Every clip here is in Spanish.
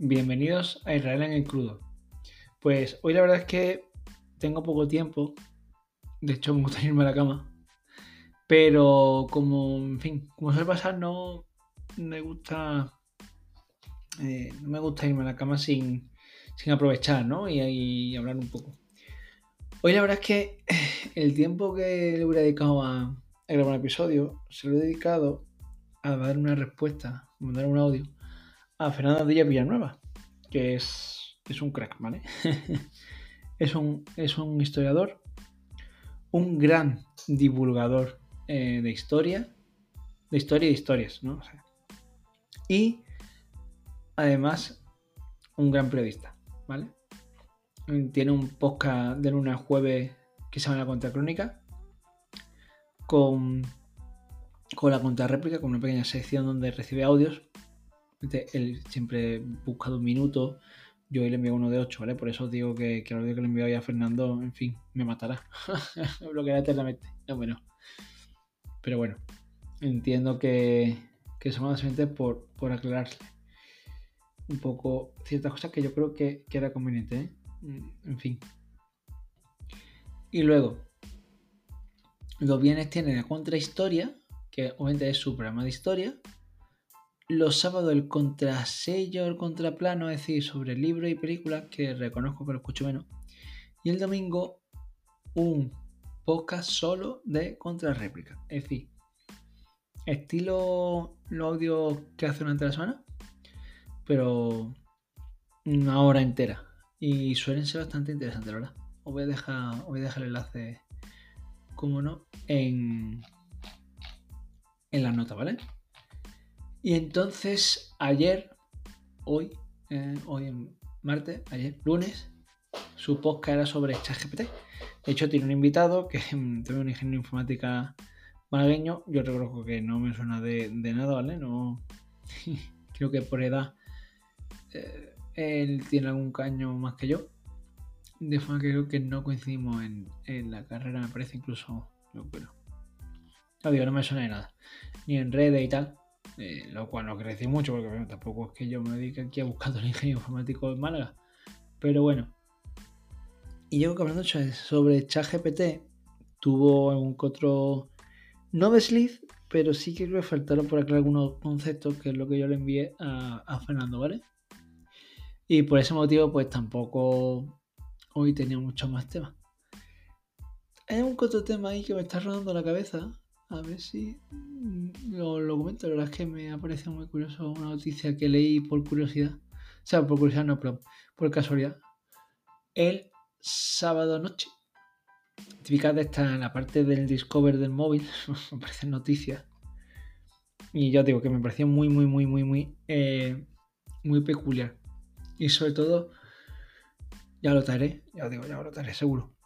bienvenidos a Israel en el crudo. Pues hoy la verdad es que tengo poco tiempo, de hecho me gusta irme a la cama, pero como, en fin, como suele pasar, no me gusta, eh, no me gusta irme a la cama sin, sin aprovechar, ¿no? Y, hablar un poco. Hoy la verdad es que el tiempo que le hubiera dedicado a, a grabar un episodio, se lo he dedicado a dar una respuesta, a mandar un audio a Fernando Díaz Villanueva, que es, es un crack, ¿vale? es, un, es un historiador, un gran divulgador eh, de historia, de historia y historias, ¿no? Y además un gran periodista, ¿vale? Tiene un podcast de lunes jueves que se llama La Contracrónica con, con la contrarréplica, con una pequeña sección donde recibe audios él siempre busca dos minutos. Yo hoy le envío uno de ocho, ¿vale? Por eso os digo que, que el audio que le envío a Fernando, en fin, me matará. me bloqueará eternamente. No, bueno. Pero bueno, entiendo que, que son básicamente por, por aclararle un poco ciertas cosas que yo creo que, que era conveniente, ¿eh? En fin. Y luego, los bienes tienen la contrahistoria, que obviamente es su programa de historia, los sábados el contrasello, el contraplano, es decir, sobre libros y películas, que reconozco que lo escucho menos. Y el domingo un podcast solo de contrarréplica. Es decir, estilo los audios que hace durante la semana, pero una hora entera. Y suelen ser bastante interesantes, ¿verdad? Os voy a dejar, os voy a dejar el enlace, como no, en, en notas, ¿vale? Y entonces ayer, hoy, eh, hoy martes, ayer, lunes, su podcast era sobre ChatGPT. De hecho, tiene un invitado que es un ingeniero informática malagueño. Yo reconozco que no me suena de, nada, ¿vale? No. Creo que por edad eh, él tiene algún caño más que yo. De forma que creo que no coincidimos en, la carrera, me parece incluso. Yo creo. No digo, no me suena de nada. Ni en redes y tal. Eh, lo cual no quiere decir mucho porque tampoco es que yo me dedique aquí a buscar el ingenio informático en Málaga. Pero bueno. Y yo que hablando sobre ChatGPT, tuvo algún otro. No desliz, pero sí que creo que faltaron por aclarar algunos conceptos, que es lo que yo le envié a, Fernando, ¿vale? Y por ese motivo, pues tampoco hoy tenía mucho más temas. Hay un otro tema ahí que me está rodando la cabeza, a ver si mm, lo, comento. La verdad es que me ha parecido muy curioso una noticia que leí por curiosidad. O sea, por curiosidad no, pero por casualidad. El sábado noche. Típica de esta en la parte del Discover del móvil. me parecen noticias. Y yo digo que me pareció muy, muy, muy, muy, muy, eh, muy peculiar. Y sobre todo, ya lo traeré, ya digo, ya lo traeré seguro.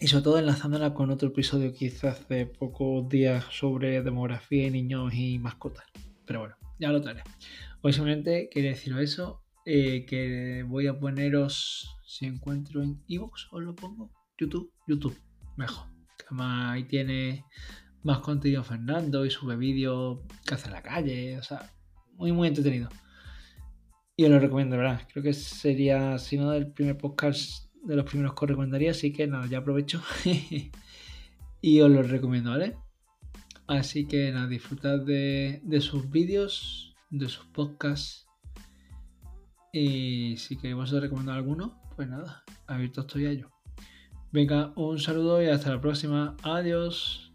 Y sobre todo enlazándola con otro episodio quizás de pocos días sobre demografía y niños y mascotas. Pero bueno, ya lo traeré. Hoy simplemente quería deciros eso. Eh, que voy a poneros, si encuentro en Evox, os lo pongo. YouTube, YouTube, mejor. Además ahí tiene más contenido Fernando y sube vídeos que hace en la calle. O sea, muy, muy entretenido. Y os lo recomiendo, ¿verdad? Creo que sería, si no, del primer podcast de los primeros que os recomendaría, así que nada, ya aprovecho y os los recomiendo, ¿vale? Así que nada, disfrutad de, sus vídeos, de sus podcasts. Y si queréis vosotros recomendar alguno, pues nada, abierto estoy a ello. Venga, un saludo y hasta la próxima. Adiós.